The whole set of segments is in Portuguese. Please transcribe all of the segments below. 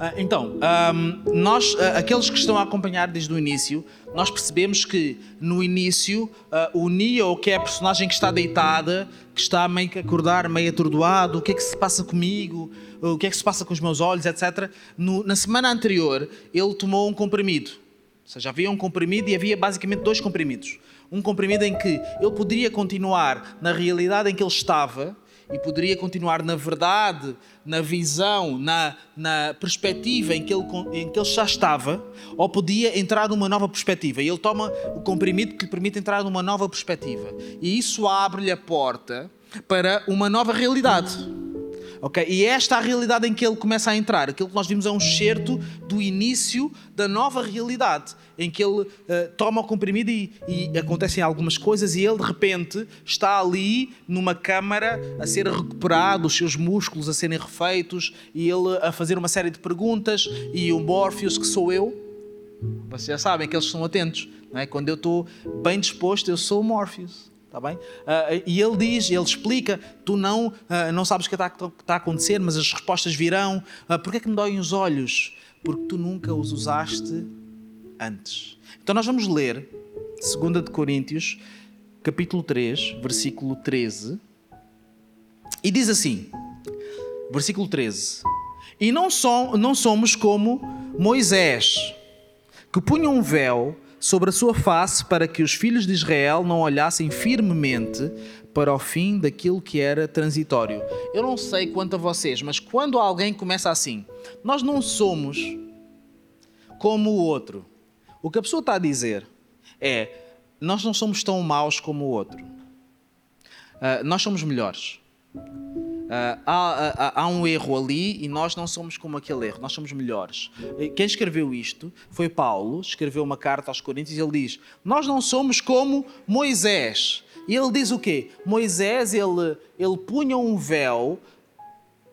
Ah, então, um, nós, uh, aqueles que estão a acompanhar desde o início, nós percebemos que no início uh, o Neo, que é a personagem que está deitada, que está meio que acordar, meio atordoado, o que é que se passa comigo, o que é que se passa com os meus olhos, etc. No, na semana anterior, ele tomou um comprimido. Ou seja, havia um comprimido e havia basicamente dois comprimidos. Um comprimido em que ele poderia continuar na realidade em que ele estava e poderia continuar na verdade, na visão, na, na perspectiva em que, ele, em que ele já estava, ou podia entrar numa nova perspectiva. E ele toma o comprimido que lhe permite entrar numa nova perspectiva. E isso abre-lhe a porta para uma nova realidade. Okay? E é esta é a realidade em que ele começa a entrar. Aquilo que nós vimos é um excerto do início da nova realidade, em que ele uh, toma o comprimido e, e, acontecem algumas coisas e ele de repente está ali numa câmara a ser recuperado, os seus músculos a serem refeitos e ele a fazer uma série de perguntas e o Morpheus, que sou eu, vocês já sabem que eles são atentos, não é? Quando eu estou bem disposto, eu sou o Morpheus. Está bem? Uh, e ele diz, ele explica: tu não, uh, não sabes o que está, está, a acontecer, mas as respostas virão. Uh, Porquê é que me doem os olhos? Porque tu nunca os usaste antes. Então nós vamos ler 2 de Coríntios, capítulo 3, versículo 13. E diz assim: versículo 13: E não, som, não somos como Moisés, que punha um véu sobre a sua face para que os filhos de Israel não olhassem firmemente para o fim daquilo que era transitório. Eu não sei quanto a vocês, mas quando alguém começa assim, nós não somos como o outro. O que a pessoa está a dizer é: nós não somos tão maus como o outro. Uh, nós somos melhores. Uh, há, há, há, um erro ali e nós não somos como aquele erro, nós somos melhores. Quem escreveu isto foi Paulo, escreveu uma carta aos Coríntios e ele diz: Nós não somos como Moisés. E ele diz o quê? Moisés, ele, ele punha um véu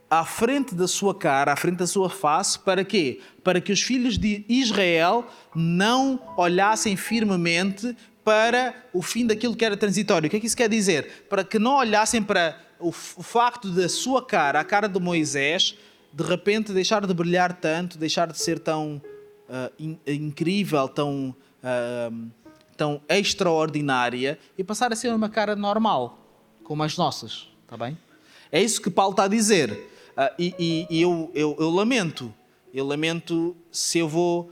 à frente da sua cara, à frente da sua face, para quê? Para que os filhos de Israel não olhassem firmemente para o fim daquilo que era transitório. O que é que isso quer dizer? Para que não olhassem para o, o facto da sua cara, a cara de Moisés, de repente deixar de brilhar tanto, deixar de ser tão uh, in, incrível, tão, uh, tão extraordinária e passar a ser uma cara normal, como as nossas, está bem? É isso que Paulo está a dizer. Uh, e, e, e eu, eu, eu, lamento, eu lamento se eu vou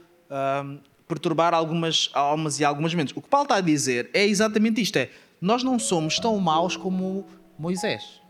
perturbar algumas almas e algumas mentes. O que Paulo está a dizer é exatamente isto: é nós não somos tão maus como Moisés.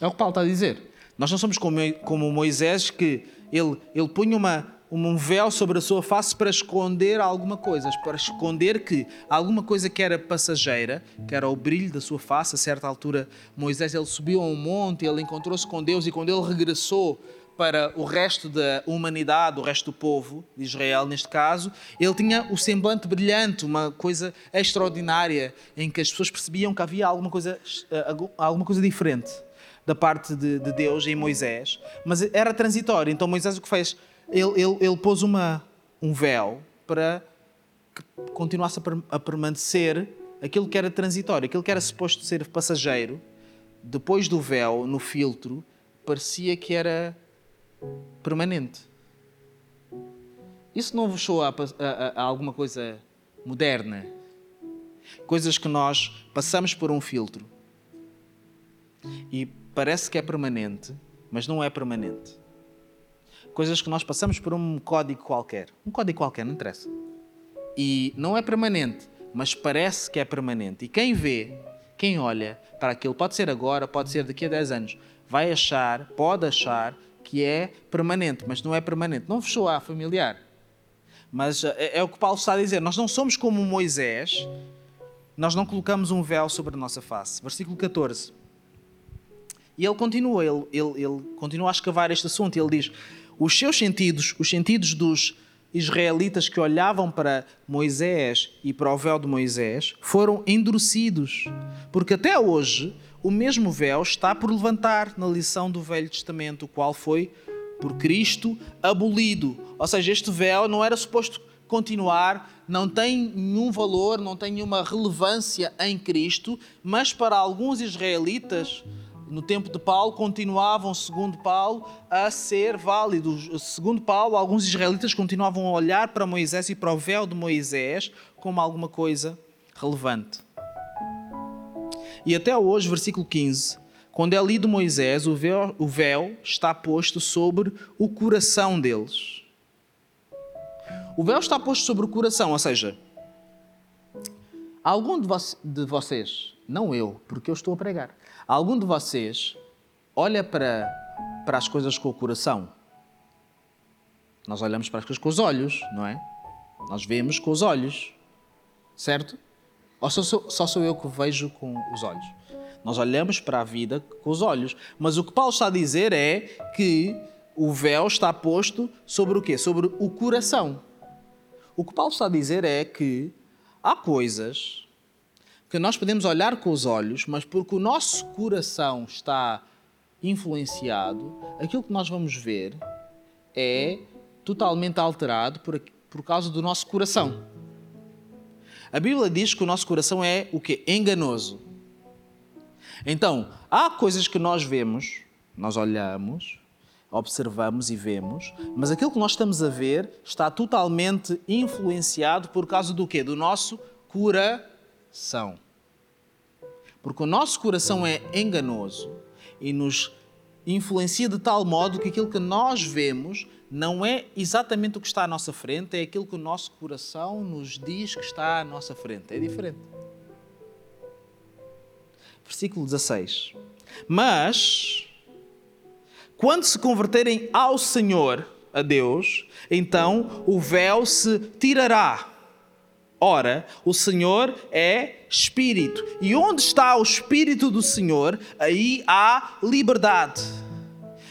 É o que Paulo está a dizer. Nós não somos como, Moisés, que ele, ele punha uma, um véu sobre a sua face para esconder alguma coisa, para esconder que alguma coisa que era passageira, que era o brilho da sua face. A certa altura, Moisés ele subiu a um monte, ele encontrou-se com Deus e quando ele regressou para o resto da humanidade, o resto do povo de Israel, neste caso, ele tinha o semblante brilhante, uma coisa extraordinária, em que as pessoas percebiam que havia alguma coisa, eh, alguma coisa diferente da parte de, de Deus em Moisés, mas era transitório. Então Moisés o que fez? Ele, ele, ele pôs uma, um véu para que continuasse a, permanecer aquilo que era transitório, aquilo que era suposto ser passageiro, depois do véu, no filtro, parecia que era permanente. Isso não vos soa a, a, a, alguma coisa moderna? Coisas que nós passamos por um filtro e parece que é permanente, mas não é permanente. Coisas que nós passamos por um código qualquer. Um código qualquer, não interessa. E não é permanente, mas parece que é permanente. E quem vê, quem olha para aquilo, pode ser agora, pode ser daqui a 10 anos, vai achar, pode achar que é permanente, mas não é permanente. Não vos soa familiar. Mas é, é o que Paulo está a dizer. Nós não somos como Moisés, nós não colocamos um véu sobre a nossa face. Versículo 14. E ele continua, ele, ele, ele continua a escavar este assunto. Ele diz: os seus sentidos, os sentidos dos israelitas que olhavam para Moisés e para o véu de Moisés, foram endurecidos, porque até hoje o mesmo véu está por levantar na lição do Velho Testamento, o qual foi por Cristo abolido. Ou seja, este véu não era suposto continuar não tem nenhum valor, não tem nenhuma relevância em Cristo, mas para alguns israelitas, no tempo de Paulo, continuavam, segundo Paulo, a ser válidos. Segundo Paulo, alguns israelitas continuavam a olhar para Moisés e para o véu de Moisés como alguma coisa relevante. E até hoje, versículo 15, quando é lido Moisés, o véu, o véu está posto sobre o coração deles. O véu está posto sobre o coração, ou seja, algum de, vo de vocês, não eu, porque eu estou a pregar, algum de vocês olha para, para as coisas com o coração? Nós olhamos para as coisas com os olhos, não é? Nós vemos com os olhos, certo? Ou só sou, só sou eu que vejo com os olhos? Nós olhamos para a vida com os olhos. Mas o que Paulo está a dizer é que o véu está posto sobre o quê? Sobre o coração. O que Paulo está a dizer é que há coisas que nós podemos olhar com os olhos, mas porque o nosso coração está influenciado, aquilo que nós vamos ver é totalmente alterado por, por causa do nosso coração. A Bíblia diz que o nosso coração é o que? Enganoso. Então, há coisas que nós vemos, nós olhamos, observamos e vemos, mas aquilo que nós estamos a ver está totalmente influenciado por causa do quê? Do nosso coração. Porque o nosso coração é enganoso e nos influencia de tal modo que aquilo que nós vemos não é exatamente o que está à nossa frente, é aquilo que o nosso coração nos diz que está à nossa frente. É diferente. Versículo 16. Mas quando se converterem ao Senhor, a Deus, então o véu se tirará. Ora, o Senhor é Espírito. E onde está o Espírito do Senhor, aí há liberdade.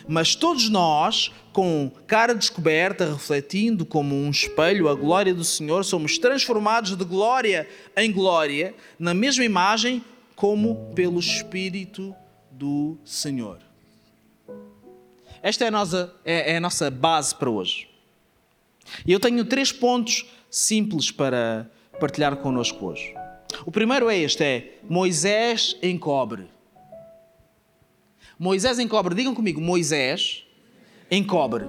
Mas todos nós, com cara descoberta, refletindo como um espelho a glória do Senhor, somos transformados de glória em glória, na mesma imagem, como pelo Espírito do Senhor. Esta é a nossa, é, é a nossa base para hoje. E eu tenho três pontos simples para partilhar connosco hoje. O primeiro é este: é Moisés encobre. Moisés encobre, digam comigo, Moisés encobre.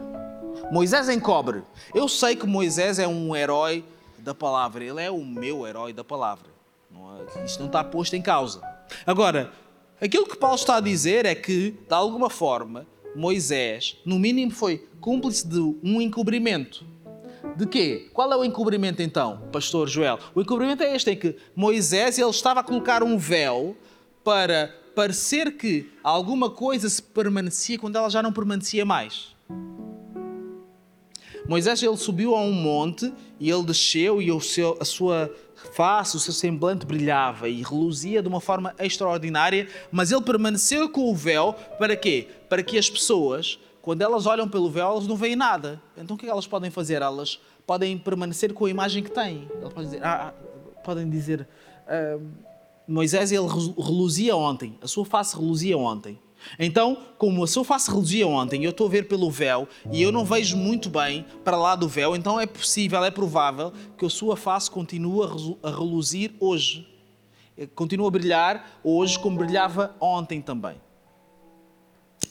Moisés encobre. Eu sei que Moisés é um herói da palavra, ele é o meu herói da palavra. Isto não está posto em causa. Agora, aquilo que Paulo está a dizer é que, de alguma forma, Moisés, no mínimo, foi cúmplice de um encobrimento. De quê? Qual é o encobrimento então, pastor Joel? O encobrimento é este, é que Moisés ele estava a colocar um véu para parecer que alguma coisa se permanecia quando ela já não permanecia mais. Moisés ele subiu a um monte e ele desceu e o seu, a sua face, o seu semblante brilhava e reluzia de uma forma extraordinária, mas ele permaneceu com o véu para quê? Para que as pessoas, quando elas olham pelo véu, elas não veem nada. Então o que, é que elas podem fazer? Elas podem permanecer com a imagem que têm. Elas podem dizer, ah, ah podem dizer ah, Moisés ele reluzia ontem, a sua face reluzia ontem. Então, como a sua face reluzia ontem, eu estou a ver pelo véu e eu não vejo muito bem para lá do véu, então é possível, é provável que a sua face continue a reluzir hoje. Eh, continua a brilhar hoje como brilhava ontem também.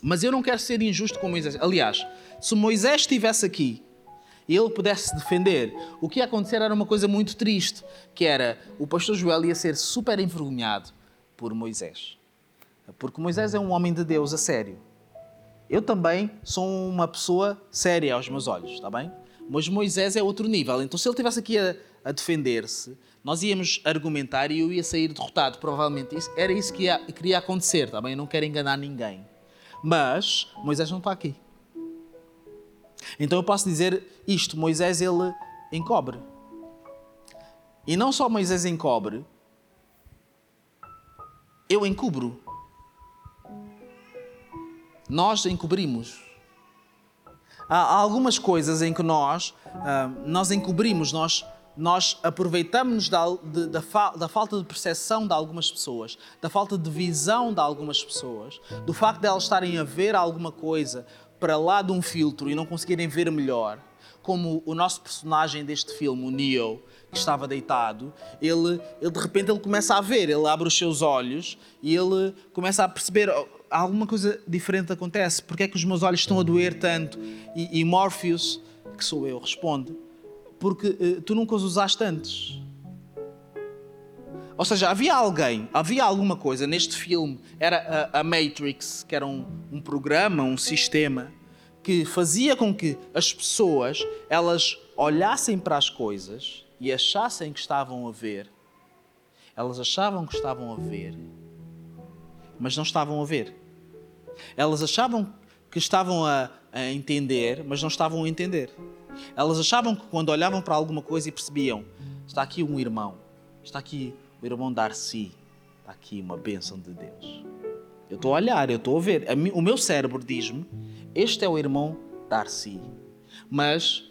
Mas eu não quero ser injusto com Moisés. Aliás, se Moisés estivesse aqui e ele pudesse defender, o que ia acontecer era uma coisa muito triste, que era o pastor Joel ia ser super envergonhado por Moisés. Porque Moisés é um homem de Deus a sério. Eu também sou uma pessoa séria aos meus olhos, está bem? Mas Moisés é outro nível. Então, se ele estivesse aqui a, a defender-se, nós íamos argumentar e eu ia sair derrotado, provavelmente. Isso, era isso que ia, queria acontecer, está bem? Eu não quero enganar ninguém. Mas Moisés não está aqui. Então eu posso dizer isto: Moisés ele encobre. E não só Moisés encobre, eu encubro. Nós encobrimos. Há algumas coisas em que nós, ah, nós encobrimos, nós, nós aproveitamos da, da, da, falta de percepção de algumas pessoas, da falta de visão de algumas pessoas, do facto de elas estarem a ver alguma coisa para lá de um filtro e não conseguirem ver melhor, como o nosso personagem deste filme, o Neo, que estava deitado, ele, ele de repente ele começa a ver, ele abre os seus olhos e ele começa a perceber oh, alguma coisa diferente acontece. Porque é que os meus olhos estão a doer tanto? E, e Morpheus, que sou eu, responde: Porque uh, tu nunca os usaste antes. Ou seja, havia alguém, havia alguma coisa neste filme, era a, a Matrix, que era um, um programa, um sistema, que fazia com que as pessoas elas olhassem para as coisas e achassem que estavam a ver. Elas achavam que estavam a ver, mas não estavam a ver. Elas achavam que estavam a, a entender, mas não estavam a entender. Elas achavam que quando olhavam para alguma coisa e percebiam: está aqui um irmão, está aqui o irmão Darcy, está aqui uma bênção de Deus. Eu estou a olhar, eu estou a ver. O meu cérebro diz-me: este é o irmão Darcy. Mas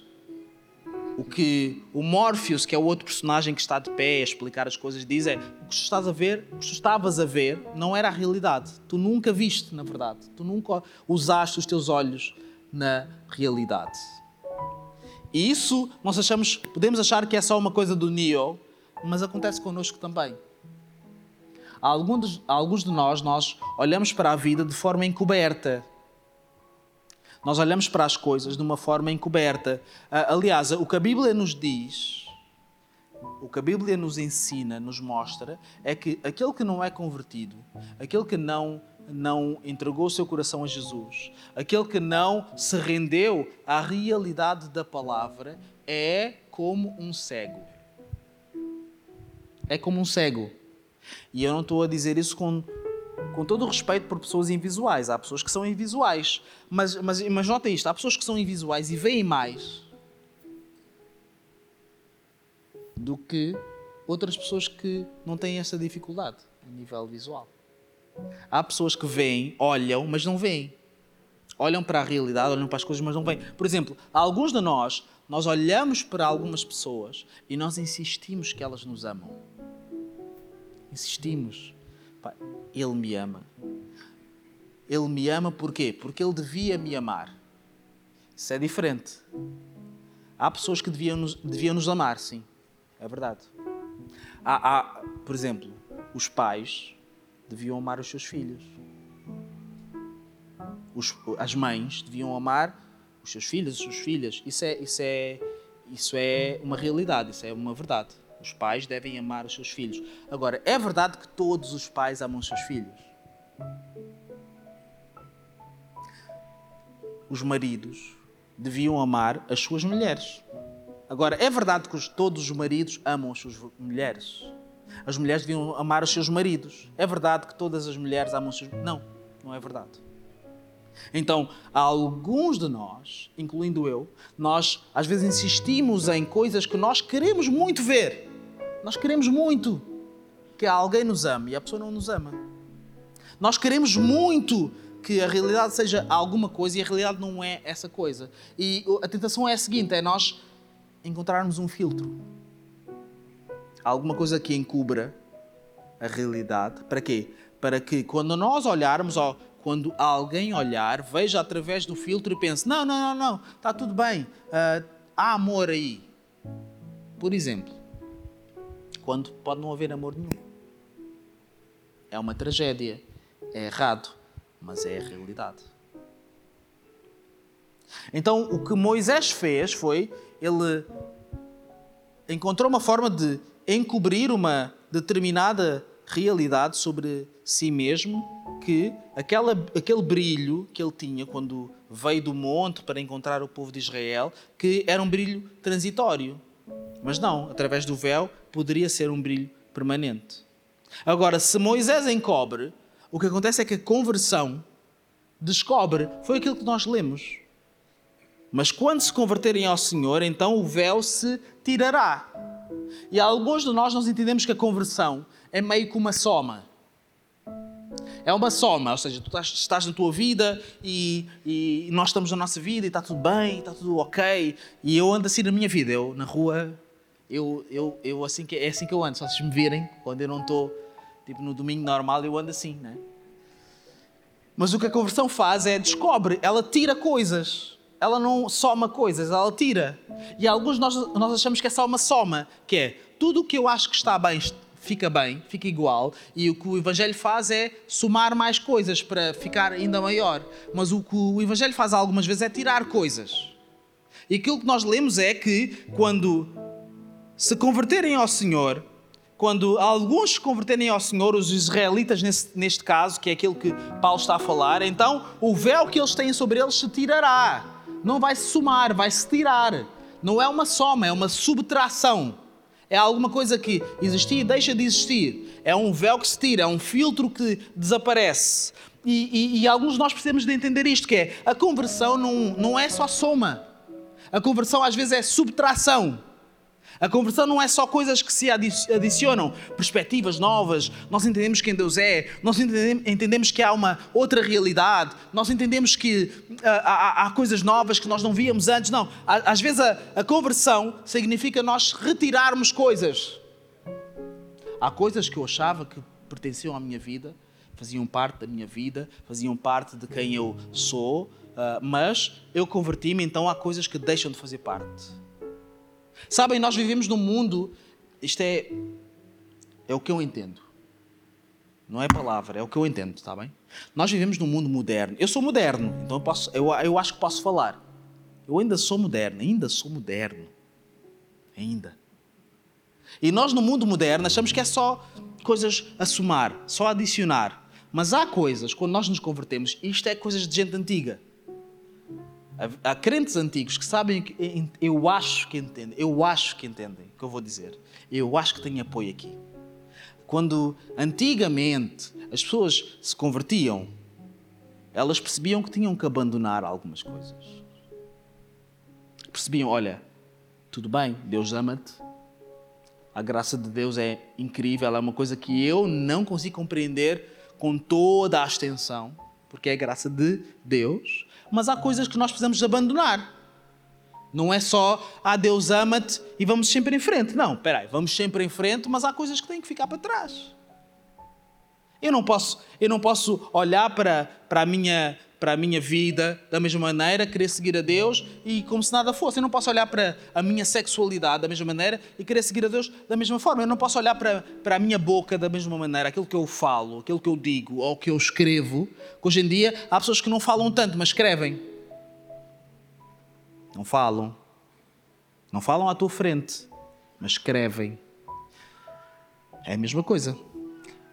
o que o Morpheus, que é o outro personagem que está de pé a explicar as coisas, diz é: o que tu estás a ver, o que tu estavas a ver, não era a realidade. Tu nunca viste, na verdade. Tu nunca usaste os teus olhos na realidade. E isso nós achamos, podemos achar que é só uma coisa do Neo, mas acontece connosco também. Alguns, alguns de nós, nós olhamos para a vida de forma encoberta. Nós olhamos para as coisas de uma forma encoberta. Ah, aliás, o que a Bíblia nos diz, o que a Bíblia nos ensina, nos mostra, é que aquele que não é convertido, aquele que não não entregou o seu coração a Jesus, aquele que não se rendeu à realidade da palavra, é como um cego é como um cego. E eu não estou a dizer isso com, com todo o respeito por pessoas invisuais. Há pessoas que são invisuais. Mas, mas, mas notem isto: há pessoas que são invisuais e veem mais do que outras pessoas que não têm essa dificuldade a nível visual. Há pessoas que veem, olham, mas não veem. Olham para a realidade, olham para as coisas, mas não veem. Por exemplo, alguns de nós, nós olhamos para algumas pessoas e nós insistimos que elas nos amam insistimos. Pai, ele me ama. Ele me ama porquê? Porque ele devia me amar. Isso é diferente. Há pessoas que deviam nos, deviam nos amar, sim. É verdade. Há, há, por exemplo, os pais deviam amar os seus filhos. Os, as mães deviam amar os seus filhos, as suas filhas. Isso é, isso é, isso é uma realidade, isso é uma verdade. Os pais devem amar os seus filhos. Agora, é verdade que todos os pais amam os seus filhos? Os maridos deviam amar as suas mulheres. Agora, é verdade que todos os maridos amam as suas mulheres? As mulheres deviam amar os seus maridos. É verdade que todas as mulheres amam os seus. Não, não é verdade. Então, alguns de nós, incluindo eu, nós às vezes insistimos em coisas que nós queremos muito ver. Nós queremos muito que alguém nos ame e a pessoa não nos ama. Nós queremos muito que a realidade seja alguma coisa e a realidade não é essa coisa. E a tentação é a seguinte: é nós encontrarmos um filtro. Alguma coisa que encubra a realidade. Para quê? Para que quando nós olharmos, ou quando alguém olhar, veja através do filtro e pense: não, não, não, não, está tudo bem, uh, há amor aí. Por exemplo, quando pode não haver amor nenhum. É uma tragédia, é errado, mas é a realidade. Então, o que Moisés fez foi ele encontrou uma forma de encobrir uma determinada realidade sobre si mesmo, que aquela, aquele brilho que ele tinha quando veio do monte para encontrar o povo de Israel, que era um brilho transitório. Mas não, através do véu poderia ser um brilho permanente. Agora, se Moisés encobre, o que acontece é que a conversão descobre, foi aquilo que nós lemos. Mas quando se converterem ao Senhor, então o véu se tirará. E alguns de nós nós entendemos que a conversão é meio que uma soma. É uma soma, ou seja, tu estás, estás na tua vida e, e, nós estamos na nossa vida e está tudo bem, está tudo ok. E eu ando assim na minha vida, eu na rua eu, eu, eu assim que, é assim que eu ando. Se vocês me virem, quando eu não estou tipo, no domingo normal, eu ando assim, né? Mas o que a conversão faz é descobre, ela tira coisas. ela não soma coisas, ela tira. E alguns nós, nós achamos que é só uma soma, que é tudo o que eu acho que está bem fica bem, fica igual, e o que o Evangelho faz é somar mais coisas para ficar ainda maior. Mas o que o Evangelho faz algumas vezes é tirar coisas. E aquilo que nós lemos é que quando se converterem ao Senhor, quando alguns se converterem ao Senhor, os israelitas nesse, neste caso, que é aquilo que Paulo está a falar, então o véu que eles têm sobre eles se tirará. Não vai se somar, vai se tirar. Não é uma soma, é uma subtração. É alguma coisa que existia e deixa de existir. É um véu que se tira, é um filtro que desaparece. E, e, e alguns de nós precisamos de entender isto, que é a conversão não, não é só soma. A conversão às vezes é subtração. A conversão não é só coisas que se adicionam, perspectivas novas, nós entendemos quem Deus é, nós entendemos que há uma outra realidade, nós entendemos que uh, há, há, coisas novas que nós não víamos antes. Não, às vezes a, a conversão significa nós retirarmos coisas. Há coisas que eu achava que pertenciam à minha vida, faziam parte da minha vida, faziam parte de quem eu sou, uh, mas eu converti-me, então há coisas que deixam de fazer parte. Sabem, nós vivemos num mundo, isto é, é o que eu entendo. Não é palavra, é o que eu entendo, está bem? Nós vivemos num mundo moderno. Eu sou moderno, então eu, posso, eu, eu acho que posso falar. Eu ainda sou moderno, ainda sou moderno. Ainda. E nós no mundo moderno achamos que é só coisas a somar, só adicionar. Mas há coisas, quando nós nos convertemos, isto é coisas de gente antiga. Há crentes antigos que sabem que eu acho que entendem, eu acho que entendem o que eu vou dizer. Eu acho que tenho apoio aqui. Quando antigamente as pessoas se convertiam, elas percebiam que tinham que abandonar algumas coisas. Percebiam, olha, tudo bem, Deus ama-te. A graça de Deus é incrível, é uma coisa que eu não consigo compreender com toda a extensão, porque é a graça de Deus mas há coisas que nós precisamos abandonar. Não é só, ah, Deus ama-te e vamos sempre em frente. Não, espera aí, vamos sempre em frente, mas há coisas que têm que ficar para trás. Eu não posso, eu não posso olhar para, para, a minha, para a minha vida da mesma maneira, querer seguir a Deus e como se nada fosse. Eu não posso olhar para a minha sexualidade da mesma maneira e querer seguir a Deus da mesma forma. Eu não posso olhar para, para a minha boca da mesma maneira, aquilo que eu falo, aquilo que eu digo ou que eu escrevo. Hoje em dia há pessoas que não falam tanto, mas escrevem. Não falam. Não falam à tua frente, mas escrevem. É a mesma coisa.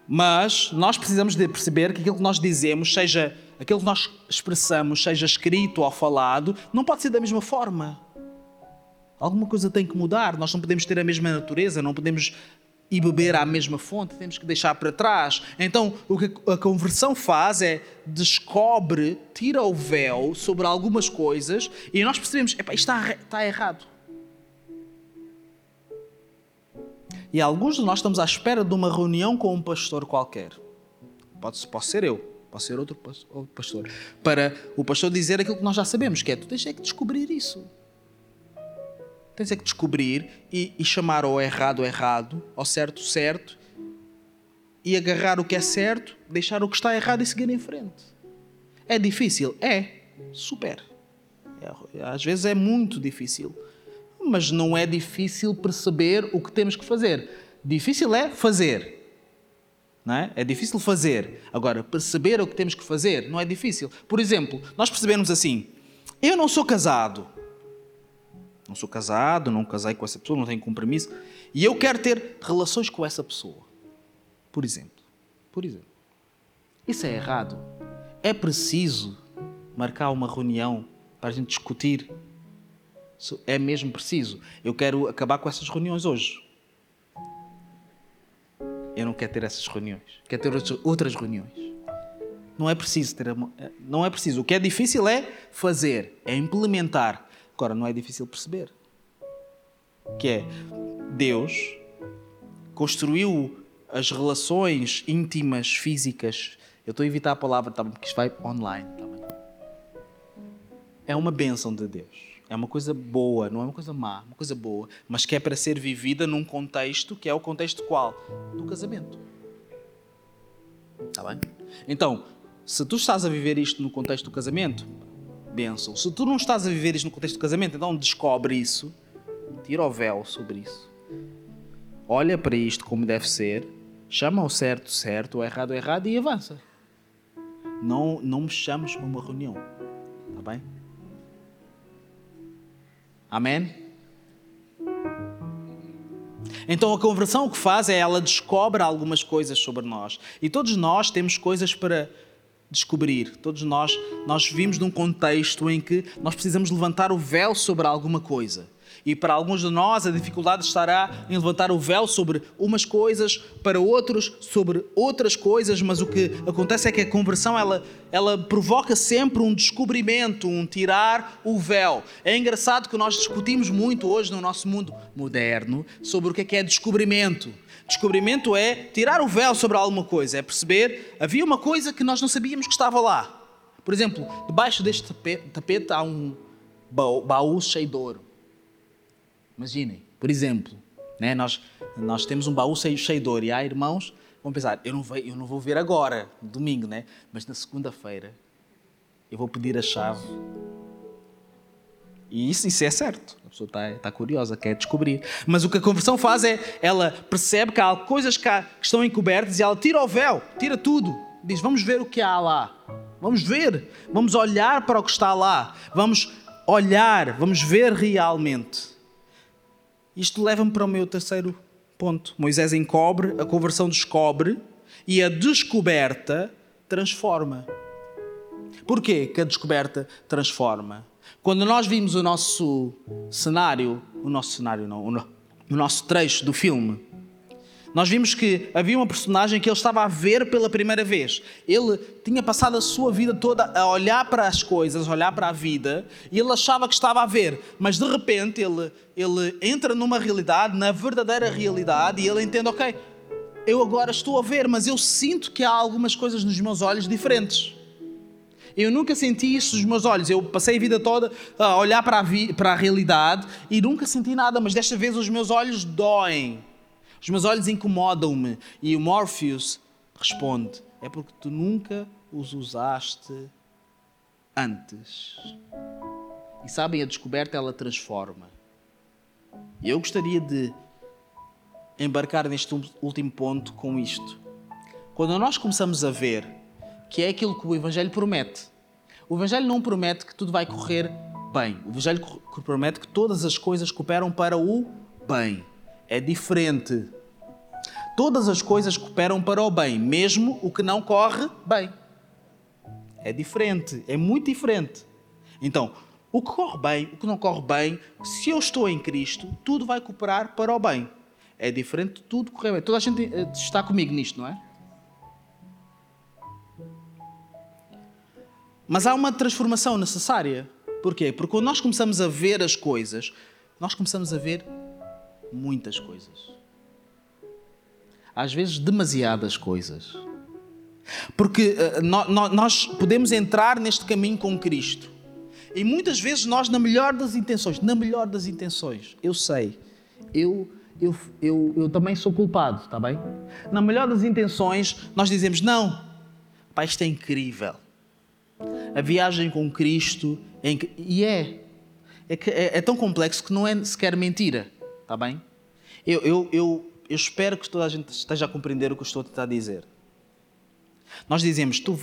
Mas nós precisamos de perceber que aquilo que nós dizemos, seja aquilo que nós expressamos, seja escrito ou falado, não pode ser da mesma forma. Alguma coisa tem que mudar. Nós não podemos ter a mesma natureza, não podemos ir beber à mesma fonte, temos que deixar para trás. Então, o que a conversão faz é descobre, tira o véu sobre algumas coisas e nós percebemos, isto está, está errado. E alguns de nós estamos à espera de uma reunião com um pastor qualquer. Pode, pode ser eu, pode ser outro pastor. Para o pastor dizer aquilo que nós já sabemos, que é tu tens é que descobrir isso. Tens é que descobrir e, e chamar ao errado errado, ao certo certo, e agarrar o que é certo, deixar o que está errado e seguir em frente. É difícil? É. Super. É, às vezes é muito difícil mas não é difícil perceber o que temos que fazer. Difícil é fazer. É? é difícil fazer. Agora, perceber o que temos que fazer não é difícil. Por exemplo, nós percebemos assim: eu não sou casado. Não sou casado, não casei com essa pessoa, não tenho compromisso. E eu quero ter relações com essa pessoa. Por exemplo. Por exemplo. Isso é errado. É preciso marcar uma reunião para a gente discutir é mesmo preciso. Eu quero acabar com essas reuniões hoje. Eu não quero ter essas reuniões. Quero ter outras reuniões. Não é preciso ter. Não é preciso. O que é difícil é fazer, é implementar. Agora, não é difícil perceber. Que é Deus construiu as relações íntimas, físicas. Eu estou a evitar a palavra, tá, porque isto vai online. Tá é uma bênção de Deus é uma coisa boa, não é uma coisa má, é uma coisa boa, mas que é para ser vivida num contexto que é o contexto qual? Do casamento. Está bem? Então, se tu estás a viver isto no contexto do casamento, bênção. Se tu não estás a viver isto no contexto do casamento, então descobre isso, tira o véu sobre isso, olha para isto como deve ser, chama o certo certo, o errado errado e avança. Não, não me chames para uma reunião, está bem? Amém? Então a conversão o que faz é ela descobre algumas coisas sobre nós. E todos nós temos coisas para descobrir. Todos nós, nós vivemos num contexto em que nós precisamos levantar o véu sobre alguma coisa. E para alguns de nós a dificuldade estará em levantar o véu sobre umas coisas, para outros sobre outras coisas, mas o que acontece é que a conversão ela, ela provoca sempre um descobrimento, um tirar o véu. É engraçado que nós discutimos muito hoje no nosso mundo moderno sobre o que é, que é descobrimento. Descobrimento é tirar o véu sobre alguma coisa, é perceber havia uma coisa que nós não sabíamos que estava lá. Por exemplo, debaixo deste tapete, tapete há um baú, baú cheio de ouro. Imaginem, por exemplo, né, nós, nós temos um baú cheio, cheio de ouro e há irmãos vão pensar, eu não, vou, eu não vou ver agora, domingo, né? mas na segunda-feira eu vou pedir a chave. E isso, isso é certo. A pessoa está, está curiosa, quer descobrir. Mas o que a conversão faz é, ela percebe que há coisas que, há, que estão encobertas e ela tira o véu, tira tudo. Diz, vamos ver o que há lá. Vamos ver, vamos olhar para o que está lá. Vamos olhar, vamos ver realmente. Isto leva-me para o meu terceiro ponto. Moisés encobre, a conversão descobre e a descoberta transforma. Porquê que a descoberta transforma? Quando nós vimos o nosso cenário, o nosso cenário não, o nosso trecho do filme, nós vimos que havia uma personagem que ele estava a ver pela primeira vez. Ele tinha passado a sua vida toda a olhar para as coisas, a olhar para a vida, e ele achava que estava a ver, mas de repente ele, ele entra numa realidade, na verdadeira realidade, e ele entende: ok, eu agora estou a ver, mas eu sinto que há algumas coisas nos meus olhos diferentes. Eu nunca senti isso nos meus olhos. Eu passei a vida toda a olhar para a, para a realidade e nunca senti nada, mas desta vez os meus olhos doem. Os meus olhos incomodam-me. E o Morpheus responde: É porque tu nunca os usaste antes. E sabem, a descoberta ela transforma. E eu gostaria de embarcar neste último ponto com isto. Quando nós começamos a ver que é aquilo que o Evangelho promete, o Evangelho não promete que tudo vai correr bem. O Evangelho promete que todas as coisas cooperam para o bem é diferente. Todas as coisas cooperam para o bem, mesmo o que não corre bem. É diferente, é muito diferente. Então, o que corre bem, o que não corre bem, se eu estou em Cristo, tudo vai cooperar para o bem. É diferente de tudo correr bem. Toda a gente eh, está comigo nisto, não é? Mas há uma transformação necessária. Porquê? Porque quando nós começamos a ver as coisas, nós começamos a ver muitas coisas. Às vezes, demasiadas coisas. Porque no, nós podemos entrar neste caminho com Cristo. E muitas vezes nós, na melhor das intenções, na melhor das intenções, eu sei, eu, eu, eu, eu também sou culpado, está bem? Na melhor das intenções, nós dizemos: não, Pai, isto é incrível. A viagem com Cristo é. E é. É, que é, é tão complexo que não é sequer mentira. Está bem? Eu, eu, eu, eu espero que toda a gente esteja a compreender o que eu estou a tentar dizer. Nós dizemos, tu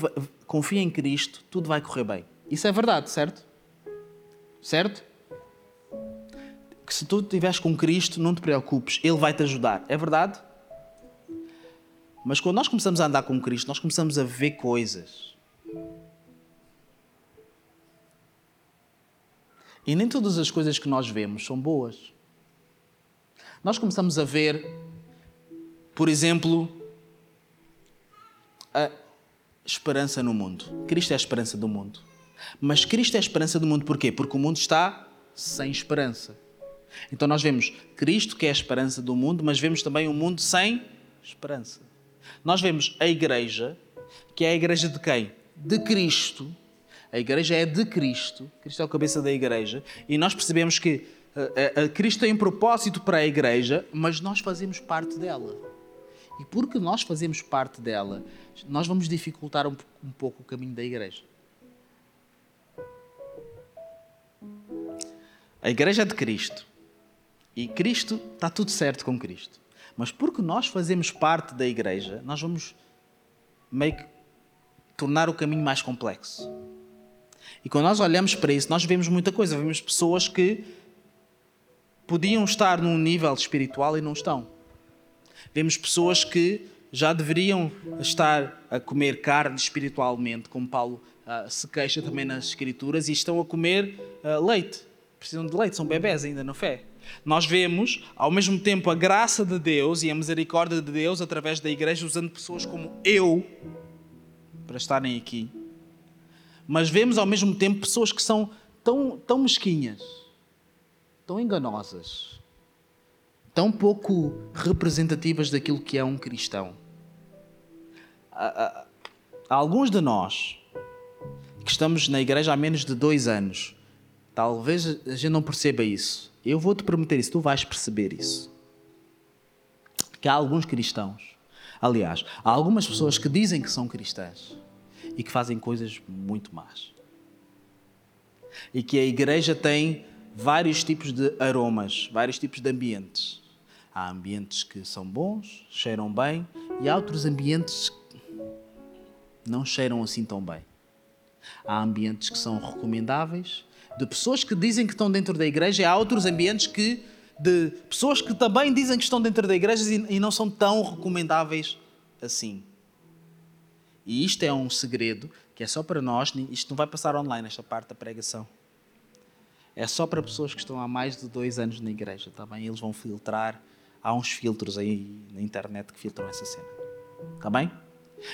confia em Cristo, tudo vai correr bem. Isso é verdade, certo? Certo? Que se tu estiveres com Cristo, não te preocupes, Ele vai te ajudar. É verdade? Mas quando nós começamos a andar com Cristo, nós começamos a ver coisas. E nem todas as coisas que nós vemos são boas nós começamos a ver, por exemplo, a esperança no mundo. Cristo é a esperança do mundo. Mas Cristo é a esperança do mundo porquê? Porque o mundo está sem esperança. Então nós vemos Cristo que é a esperança do mundo, mas vemos também um mundo sem esperança. Nós vemos a igreja, que é a igreja de quem? De Cristo. A igreja é de Cristo. Cristo é o cabeça da igreja. E nós percebemos que Cristo tem um propósito para a igreja, mas nós fazemos parte dela. E porque nós fazemos parte dela, nós vamos dificultar um, um pouco o caminho da igreja. A igreja é de Cristo. E Cristo está tudo certo com Cristo. Mas porque nós fazemos parte da igreja, nós vamos meio que tornar o caminho mais complexo. E quando nós olhamos para isso, nós vemos muita coisa. Vemos pessoas que podiam estar num nível espiritual e não estão. Vemos pessoas que já deveriam estar a comer carne espiritualmente, como Paulo uh, se queixa também nas Escrituras, e estão a comer uh, leite. Precisam de leite, são bebés ainda na fé. Nós vemos, ao mesmo tempo, a graça de Deus e a misericórdia de Deus através da igreja, usando pessoas como eu para estarem aqui. Mas vemos, ao mesmo tempo, pessoas que são tão, tão mesquinhas, tão enganosas, tão pouco representativas daquilo que é um cristão. Há, alguns de nós que estamos na igreja há menos de dois anos, talvez a gente não perceba isso eu vou te prometer isso, tu vais perceber isso. Que há alguns cristãos, aliás, há algumas pessoas que dizem que são cristãs e que fazem coisas muito más. E que a igreja tem vários tipos de aromas, vários tipos de ambientes. Há ambientes que são bons, cheiram bem, e há outros ambientes que não cheiram assim tão bem. Há ambientes que são recomendáveis de pessoas que dizem que estão dentro da igreja e há outros ambientes que de pessoas que também dizem que estão dentro da igreja e, não são tão recomendáveis assim. E isto é um segredo que é só para nós, isto não vai passar online, esta parte da pregação. É só para pessoas que estão há mais de dois anos na igreja, está bem? Eles vão filtrar. Há uns filtros aí na internet que filtram essa cena. Está bem?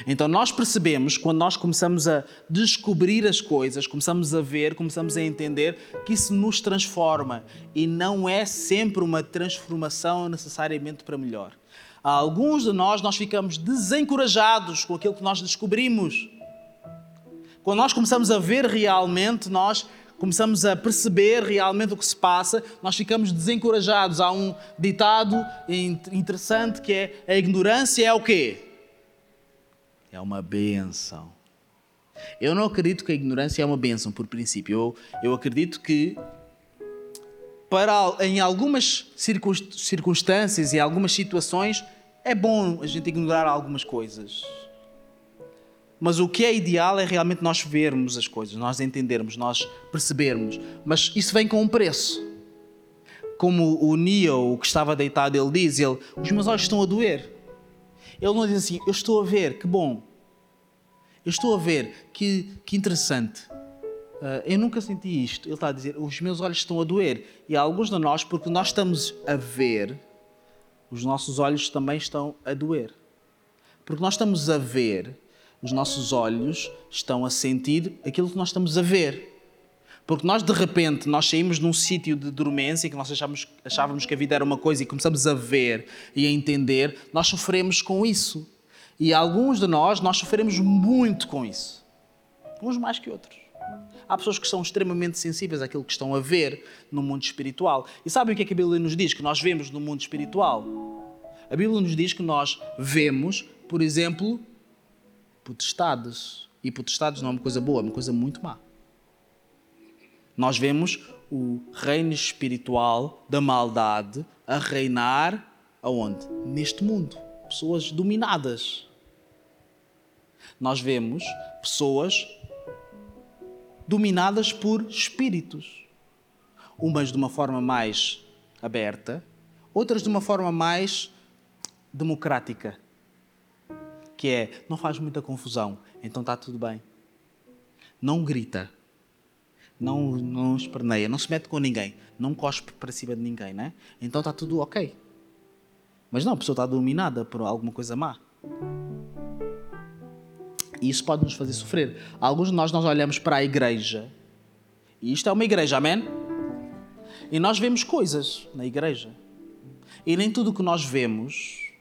Então nós percebemos, quando nós começamos a descobrir as coisas, começamos a ver, começamos a entender que isso nos transforma e não é sempre uma transformação necessariamente para melhor. Há alguns de nós, nós ficamos desencorajados com aquilo que nós descobrimos. Quando nós começamos a ver realmente, nós começamos a perceber realmente o que se passa, nós ficamos desencorajados. Há um ditado interessante que é a ignorância é o quê? é uma benção. Eu não acredito que a ignorância é uma benção, por princípio. Eu, eu acredito que para, em algumas circunstâncias e algumas situações é bom a gente ignorar algumas coisas. Mas o que é ideal é realmente nós vermos as coisas, nós entendermos, nós percebermos. Mas isso vem com um preço. Como o Neo, que estava deitado, ele diz: ele, os meus olhos estão a doer. Ele não diz assim, eu estou a ver, que bom. Eu estou a ver, que, que interessante. Uh, eu nunca senti isto. Ele está a dizer, os meus olhos estão a doer. E há alguns de nós, porque nós estamos a ver, os nossos olhos também estão a doer. Porque nós estamos a ver, os nossos olhos estão a sentir aquilo que nós estamos a ver. Porque nós, de repente, nós saímos num sítio de dormência que nós achávamos, achávamos que a vida era uma coisa e começamos a ver e a entender, nós sofremos com isso. E alguns de nós, nós sofremos muito com isso. Uns mais que outros. Há pessoas que são extremamente sensíveis àquilo que estão a ver no mundo espiritual. E sabem o que é que a Bíblia nos diz? Que nós vemos no mundo espiritual? A Bíblia nos diz que nós vemos, por exemplo, potestades. E potestades não é uma coisa boa, é uma coisa muito má. Nós vemos o reino espiritual da maldade a reinar aonde? Neste mundo. Pessoas dominadas. Nós vemos pessoas dominadas por espíritos. Umas de uma forma mais aberta, outras de uma forma mais democrática. Que é, não faz muita confusão, então está tudo bem. Não grita, não, não esperneia, não se mete com ninguém, não cospe para cima de ninguém, né? Então está tudo ok. Mas não, a pessoa está dominada por alguma coisa má. E isso pode nos fazer sofrer. Alguns de nós, nós olhamos para a igreja, e isto é uma igreja, amém? E nós vemos coisas na igreja. E nem tudo o que nós vemos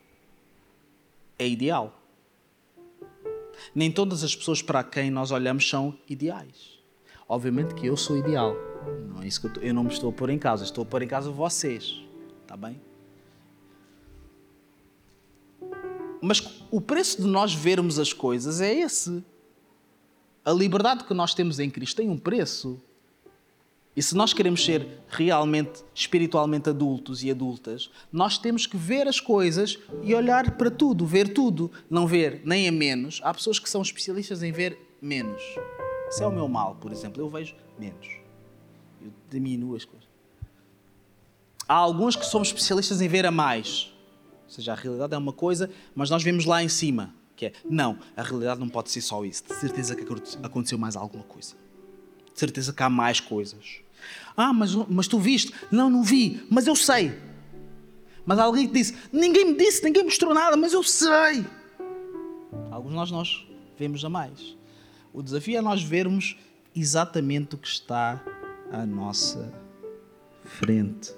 é ideal. Nem todas as pessoas para quem nós olhamos são ideais. Obviamente que eu sou ideal. Não é isso que eu, eu não me estou a pôr em casa, estou a pôr em casa vocês. Está bem? Mas o preço de nós vermos as coisas é esse. A liberdade que nós temos em Cristo tem um preço. E se nós queremos ser realmente espiritualmente adultos e adultas, nós temos que ver as coisas e olhar para tudo, ver tudo, não ver nem a menos. Há pessoas que são especialistas em ver menos. Se é o meu mal, por exemplo, eu vejo menos. Eu diminuo as coisas. Há alguns que somos especialistas em ver a mais. Ou seja, a realidade é uma coisa, mas nós vemos lá em cima, que é, não, a realidade não pode ser só isso. De certeza que aconteceu mais alguma coisa. De certeza que há mais coisas. Ah, mas, mas tu viste? Não, não vi, mas eu sei. Mas alguém disse: Ninguém me disse, ninguém mostrou nada, mas eu sei. Alguns de nós, nós vemos a mais. O desafio é nós vermos exatamente o que está à nossa frente.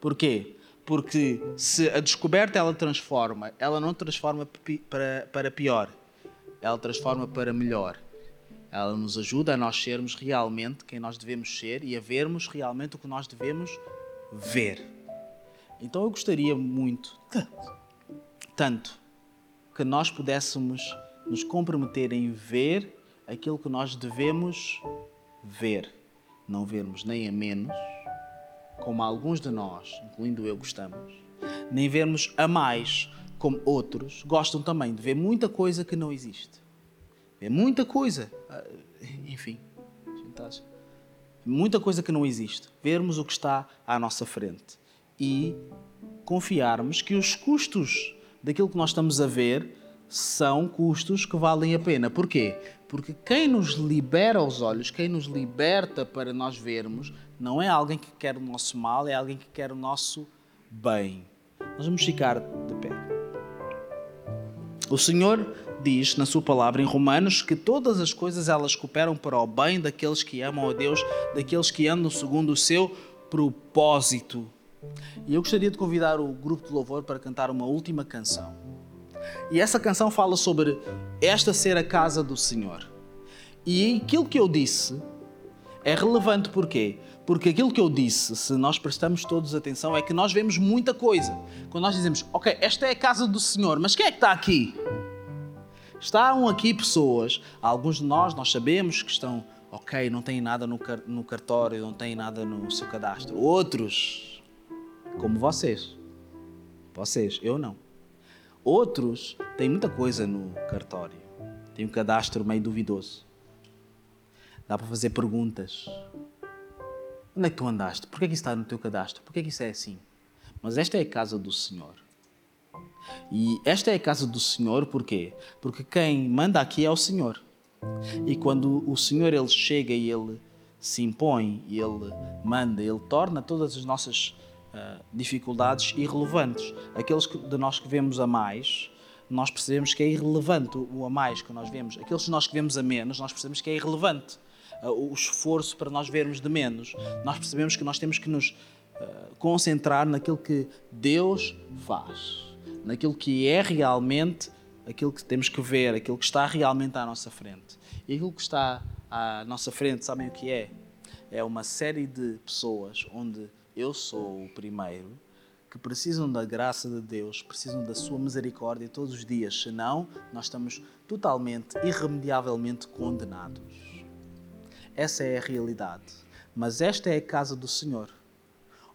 Porquê? Porque se a descoberta ela transforma, ela não transforma para, para pior, ela transforma para melhor. Ela nos ajuda a nós sermos realmente quem nós devemos ser e a vermos realmente o que nós devemos ver. Então eu gostaria muito, tanto, que nós pudéssemos nos comprometer em ver aquilo que nós devemos ver. Não vermos nem a menos, como alguns de nós, incluindo eu, gostamos, nem vermos a mais, como outros gostam também de ver muita coisa que não existe. É muita coisa. Ah, enfim, muita coisa que não existe. Vermos o que está à nossa frente e confiarmos que os custos daquilo que nós estamos a ver são custos que valem a pena. Porquê? Porque quem nos libera os olhos, quem nos liberta para nós vermos, não é alguém que quer o nosso mal, é alguém que quer o nosso bem. Nós vamos ficar de pé. O Senhor diz na sua palavra em Romanos que todas as coisas elas cooperam para o bem daqueles que amam a Deus, daqueles que andam segundo o seu propósito. E eu gostaria de convidar o grupo de louvor para cantar uma última canção. E essa canção fala sobre esta ser a casa do Senhor. E aquilo que eu disse é relevante porquê? Porque aquilo que eu disse, se nós prestamos todos atenção, é que nós vemos muita coisa. Quando nós dizemos, ok, esta é a casa do Senhor, mas quem é que está aqui? Estão aqui pessoas, alguns de nós, nós sabemos que estão, ok, não têm nada no, car no cartório, não têm nada no seu cadastro. Outros, como vocês, vocês, eu não. Outros têm muita coisa no cartório, têm um cadastro meio duvidoso. Dá para fazer perguntas. Onde é que tu andaste? Porquê é que isso está no teu cadastro? Porquê é que isso é assim? Mas esta é a casa do Senhor. E esta é a casa do Senhor, porquê? Porque quem manda aqui é o Senhor. E quando o Senhor ele chega e ele se impõe, ele manda, ele torna todas as nossas uh, dificuldades irrelevantes. Aqueles de nós que vemos a mais, nós percebemos que é irrelevante o a mais que nós vemos. Aqueles de nós que vemos a menos, nós percebemos que é irrelevante uh, o esforço para nós vermos de menos. Nós percebemos que nós temos que nos uh, concentrar naquilo que Deus faz naquilo que é realmente aquilo que temos que ver, aquilo que está realmente à nossa frente. E aquilo que está à nossa frente, sabem o que é? É uma série de pessoas onde eu sou o primeiro que precisam da graça de Deus, precisam da sua misericórdia todos os dias, senão nós estamos totalmente, irremediavelmente condenados. Essa é a realidade. Mas esta é a casa do Senhor,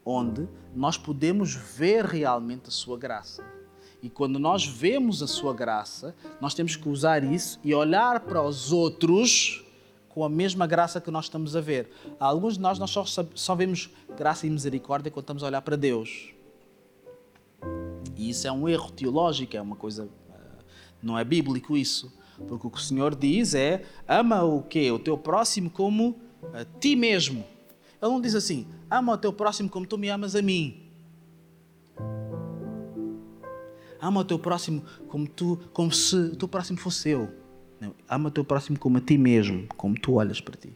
onde nós podemos ver realmente a sua graça. E quando nós vemos a sua graça, nós temos que usar isso e olhar para os outros com a mesma graça que nós estamos a ver. alguns de nós, nós só, só vemos graça e misericórdia quando estamos a olhar para Deus. E isso é um erro teológico, é uma coisa. Eh, não é bíblico isso. Porque o que o Senhor diz é: ama o quê? O teu próximo como a ti mesmo. Ele não diz assim: ama o teu próximo como tu me amas a mim. Ama o teu próximo como, tu, como se o teu próximo fosse eu. Não, ama o teu próximo como a ti mesmo, como tu olhas para ti.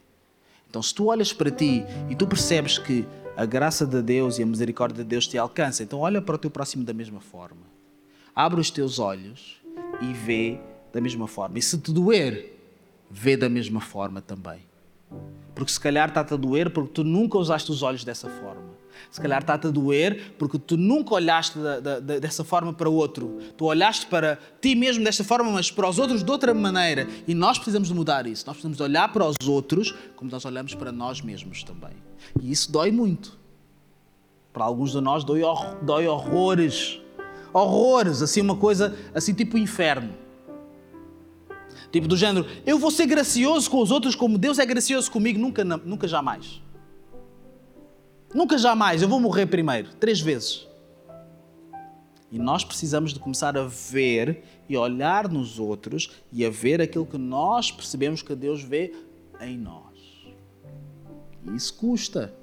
Então, se tu olhas para ti e tu percebes que a graça de Deus e a misericórdia de Deus te alcança, então olha para o teu próximo da mesma forma. Abre os teus olhos e vê da mesma forma. E se te doer, vê da mesma forma também. Porque se calhar está-te a doer porque tu nunca usaste os olhos dessa forma. Se calhar está-te a doer porque tu nunca olhaste da, da, da, dessa forma para o outro. Tu olhaste para ti mesmo desta forma, mas para os outros de outra maneira. E nós precisamos de mudar isso. Nós precisamos de olhar para os outros como nós olhamos para nós mesmos também. E isso dói muito. Para alguns de nós dói, dói horrores. Horrores, assim uma coisa, assim tipo inferno. Tipo do género, eu vou ser gracioso com os outros como Deus é gracioso comigo, nunca, nunca jamais. Nunca jamais, eu vou morrer primeiro, três vezes. E nós precisamos de começar a ver e olhar nos outros e a ver aquilo que nós percebemos que Deus vê em nós. E isso custa,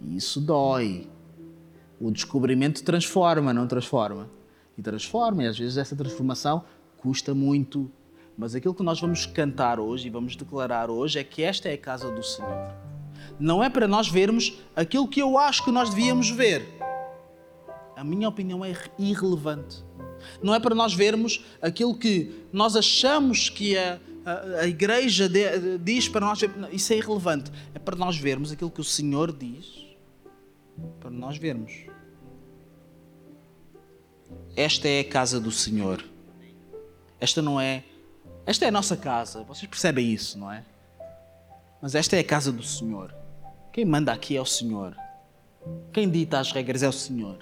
e isso dói. O descobrimento transforma, não transforma? E transforma, e às vezes essa transformação custa muito. Mas aquilo que nós vamos cantar hoje e vamos declarar hoje é que esta é a casa do Senhor. Não é para nós vermos aquilo que eu acho que nós devíamos ver. A minha opinião é irrelevante. Não é para nós vermos aquilo que nós achamos que a, a, a igreja de, diz para nós. Isso é irrelevante. É para nós vermos aquilo que o Senhor diz. Para nós vermos. Esta é a casa do Senhor. Esta não é esta é a nossa casa, vocês percebem isso, não é? Mas esta é a casa do Senhor. Quem manda aqui é o Senhor. Quem dita as regras é o Senhor.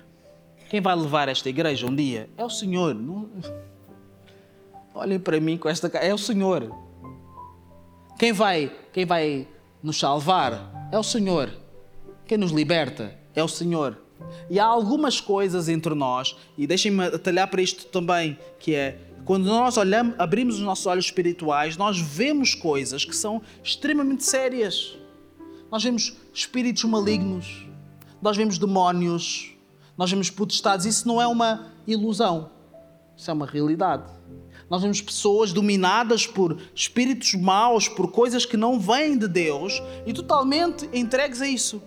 Quem vai levar esta igreja um dia é o Senhor. Não... Olhem para mim com esta casa, é o Senhor. Quem vai, quem vai nos salvar é o Senhor. Quem nos liberta é o Senhor. E há algumas coisas entre nós, e deixem-me atalhar para isto também, que é quando nós olhamos, abrimos os nossos olhos espirituais, nós vemos coisas que são extremamente sérias. Nós vemos espíritos malignos, nós vemos demónios, nós vemos potestades. Isso não é uma ilusão, isso é uma realidade. Nós vemos pessoas dominadas por espíritos maus, por coisas que não vêm de Deus e totalmente entregues a isso.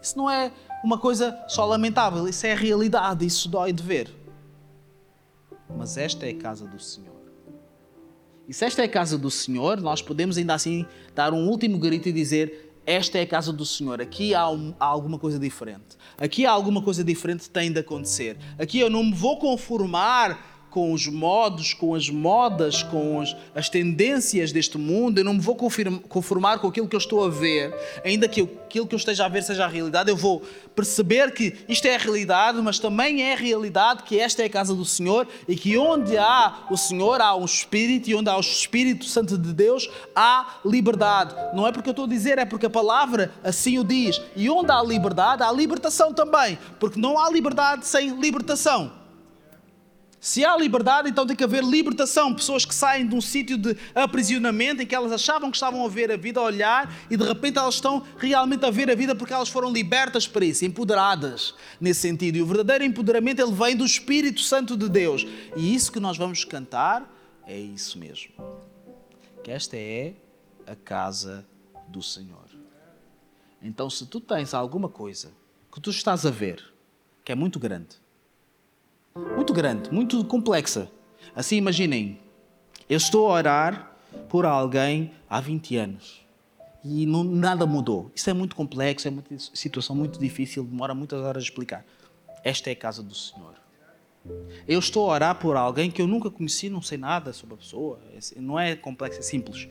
Isso não é uma coisa só lamentável, isso é a realidade, isso dói de ver mas esta é a casa do Senhor. E se esta é a casa do Senhor, nós podemos ainda assim dar um último grito e dizer: Esta é a casa do Senhor. Aqui há, um, há alguma coisa diferente. Aqui há alguma coisa diferente que tem de acontecer. Aqui eu não me vou conformar com os modos, com as modas, com as, as tendências deste mundo, eu não me vou conformar com aquilo que eu estou a ver, ainda que aquilo que eu esteja a ver seja a realidade, eu vou perceber que isto é a realidade, mas também é a realidade que esta é a casa do Senhor e que onde há o Senhor há um Espírito e onde há o Espírito Santo de Deus há liberdade. Não é porque eu estou a dizer, é porque a palavra assim o diz. E onde há liberdade, há libertação também, porque não há liberdade sem libertação. Se há liberdade, então tem que haver libertação. Pessoas que saem de um sítio de aprisionamento em que elas achavam que estavam a ver a vida, a olhar, e de repente elas estão realmente a ver a vida porque elas foram libertas para isso, empoderadas nesse sentido. E o verdadeiro empoderamento ele vem do Espírito Santo de Deus. E isso que nós vamos cantar é isso mesmo. Que esta é a casa do Senhor. Então, se tu tens alguma coisa que tu estás a ver que é muito grande, muito grande, muito complexa. Assim, imaginem, eu estou a orar por alguém há 20 anos e não, nada mudou. Isso é muito complexo, é uma situação muito difícil, demora muitas horas a explicar. Esta é a casa do Senhor. Eu estou a orar por alguém que eu nunca conheci, não sei nada sobre a pessoa. É não é complexo, é simples.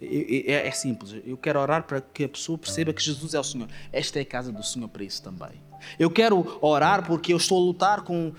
É, é, é simples. Eu quero orar para que a pessoa perceba que Jesus é o Senhor. Esta é a casa do Senhor para isso também. Eu quero orar porque eu estou a lutar com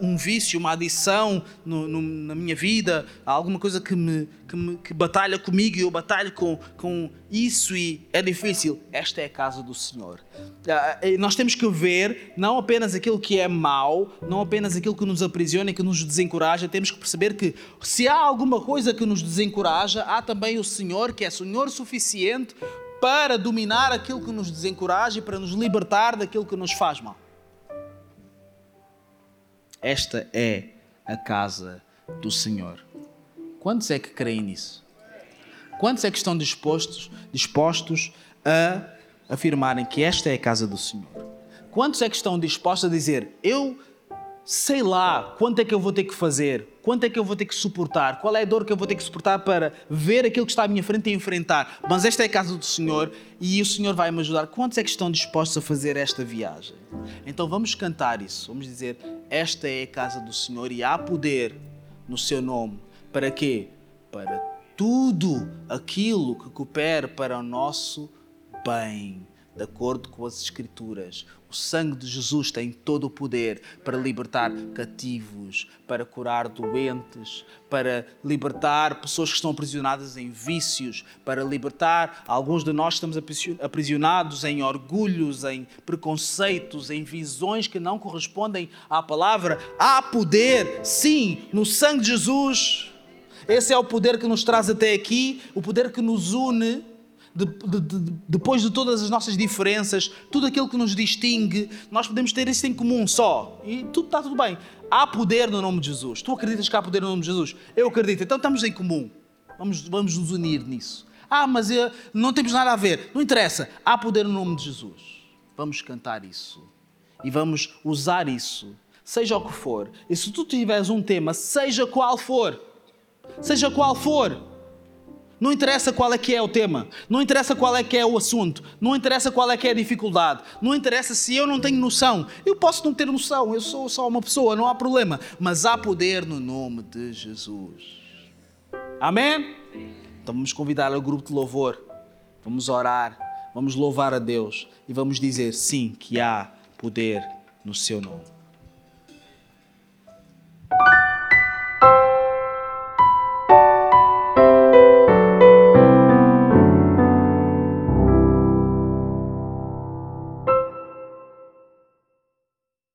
um vício, uma adição no, no, na minha vida, alguma coisa que me, que me que batalha comigo e eu batalho com, com isso e é difícil. Esta é a casa do Senhor. Ah, nós temos que ver não apenas aquilo que é mau, não apenas aquilo que nos aprisiona e que nos desencoraja, temos que perceber que se há alguma coisa que nos desencoraja, há também o Senhor que é Senhor suficiente para dominar aquilo que nos desencoraja e para nos libertar daquilo que nos faz mal. Esta é a casa do Senhor. Quantos é que creem nisso? Quantos é que estão dispostos, dispostos a afirmarem que esta é a casa do Senhor? Quantos é que estão dispostos a dizer: Eu sei lá quanto é que eu vou ter que fazer, quanto é que eu vou ter que suportar, qual é a dor que eu vou ter que suportar para ver aquilo que está à minha frente e enfrentar. Mas esta é a casa do Senhor e o Senhor vai me ajudar. Quantos é que estão dispostos a fazer esta viagem? Então vamos cantar isso, vamos dizer: Esta é a casa do Senhor e há poder no seu nome. Para quê? Para tudo aquilo que coopera para o nosso bem de acordo com as Escrituras. O sangue de Jesus tem todo o poder para libertar cativos, para curar doentes, para libertar pessoas que estão aprisionadas em vícios, para libertar alguns de nós estamos aprisionados em orgulhos, em preconceitos, em visões que não correspondem à palavra. Há poder, sim, no sangue de Jesus. Esse é o poder que nos traz até aqui, o poder que nos une de, de, de, depois de todas as nossas diferenças, tudo aquilo que nos distingue, nós podemos ter isso em comum só. E tudo está tudo bem. Há poder no nome de Jesus. Tu acreditas que há poder no nome de Jesus? Eu acredito. Então estamos em comum. Vamos, vamos nos unir nisso. Ah, mas eu, não temos nada a ver. Não interessa. Há poder no nome de Jesus. Vamos cantar isso. E vamos usar isso. Seja o que for. E se tu tiveres um tema, seja qual for, seja qual for, não interessa qual é que é o tema, não interessa qual é que é o assunto, não interessa qual é que é a dificuldade, não interessa se eu não tenho noção. Eu posso não ter noção, eu sou só uma pessoa, não há problema, mas há poder no nome de Jesus. Amém? Então vamos convidar o grupo de louvor. Vamos orar, vamos louvar a Deus e vamos dizer sim que há poder no seu nome.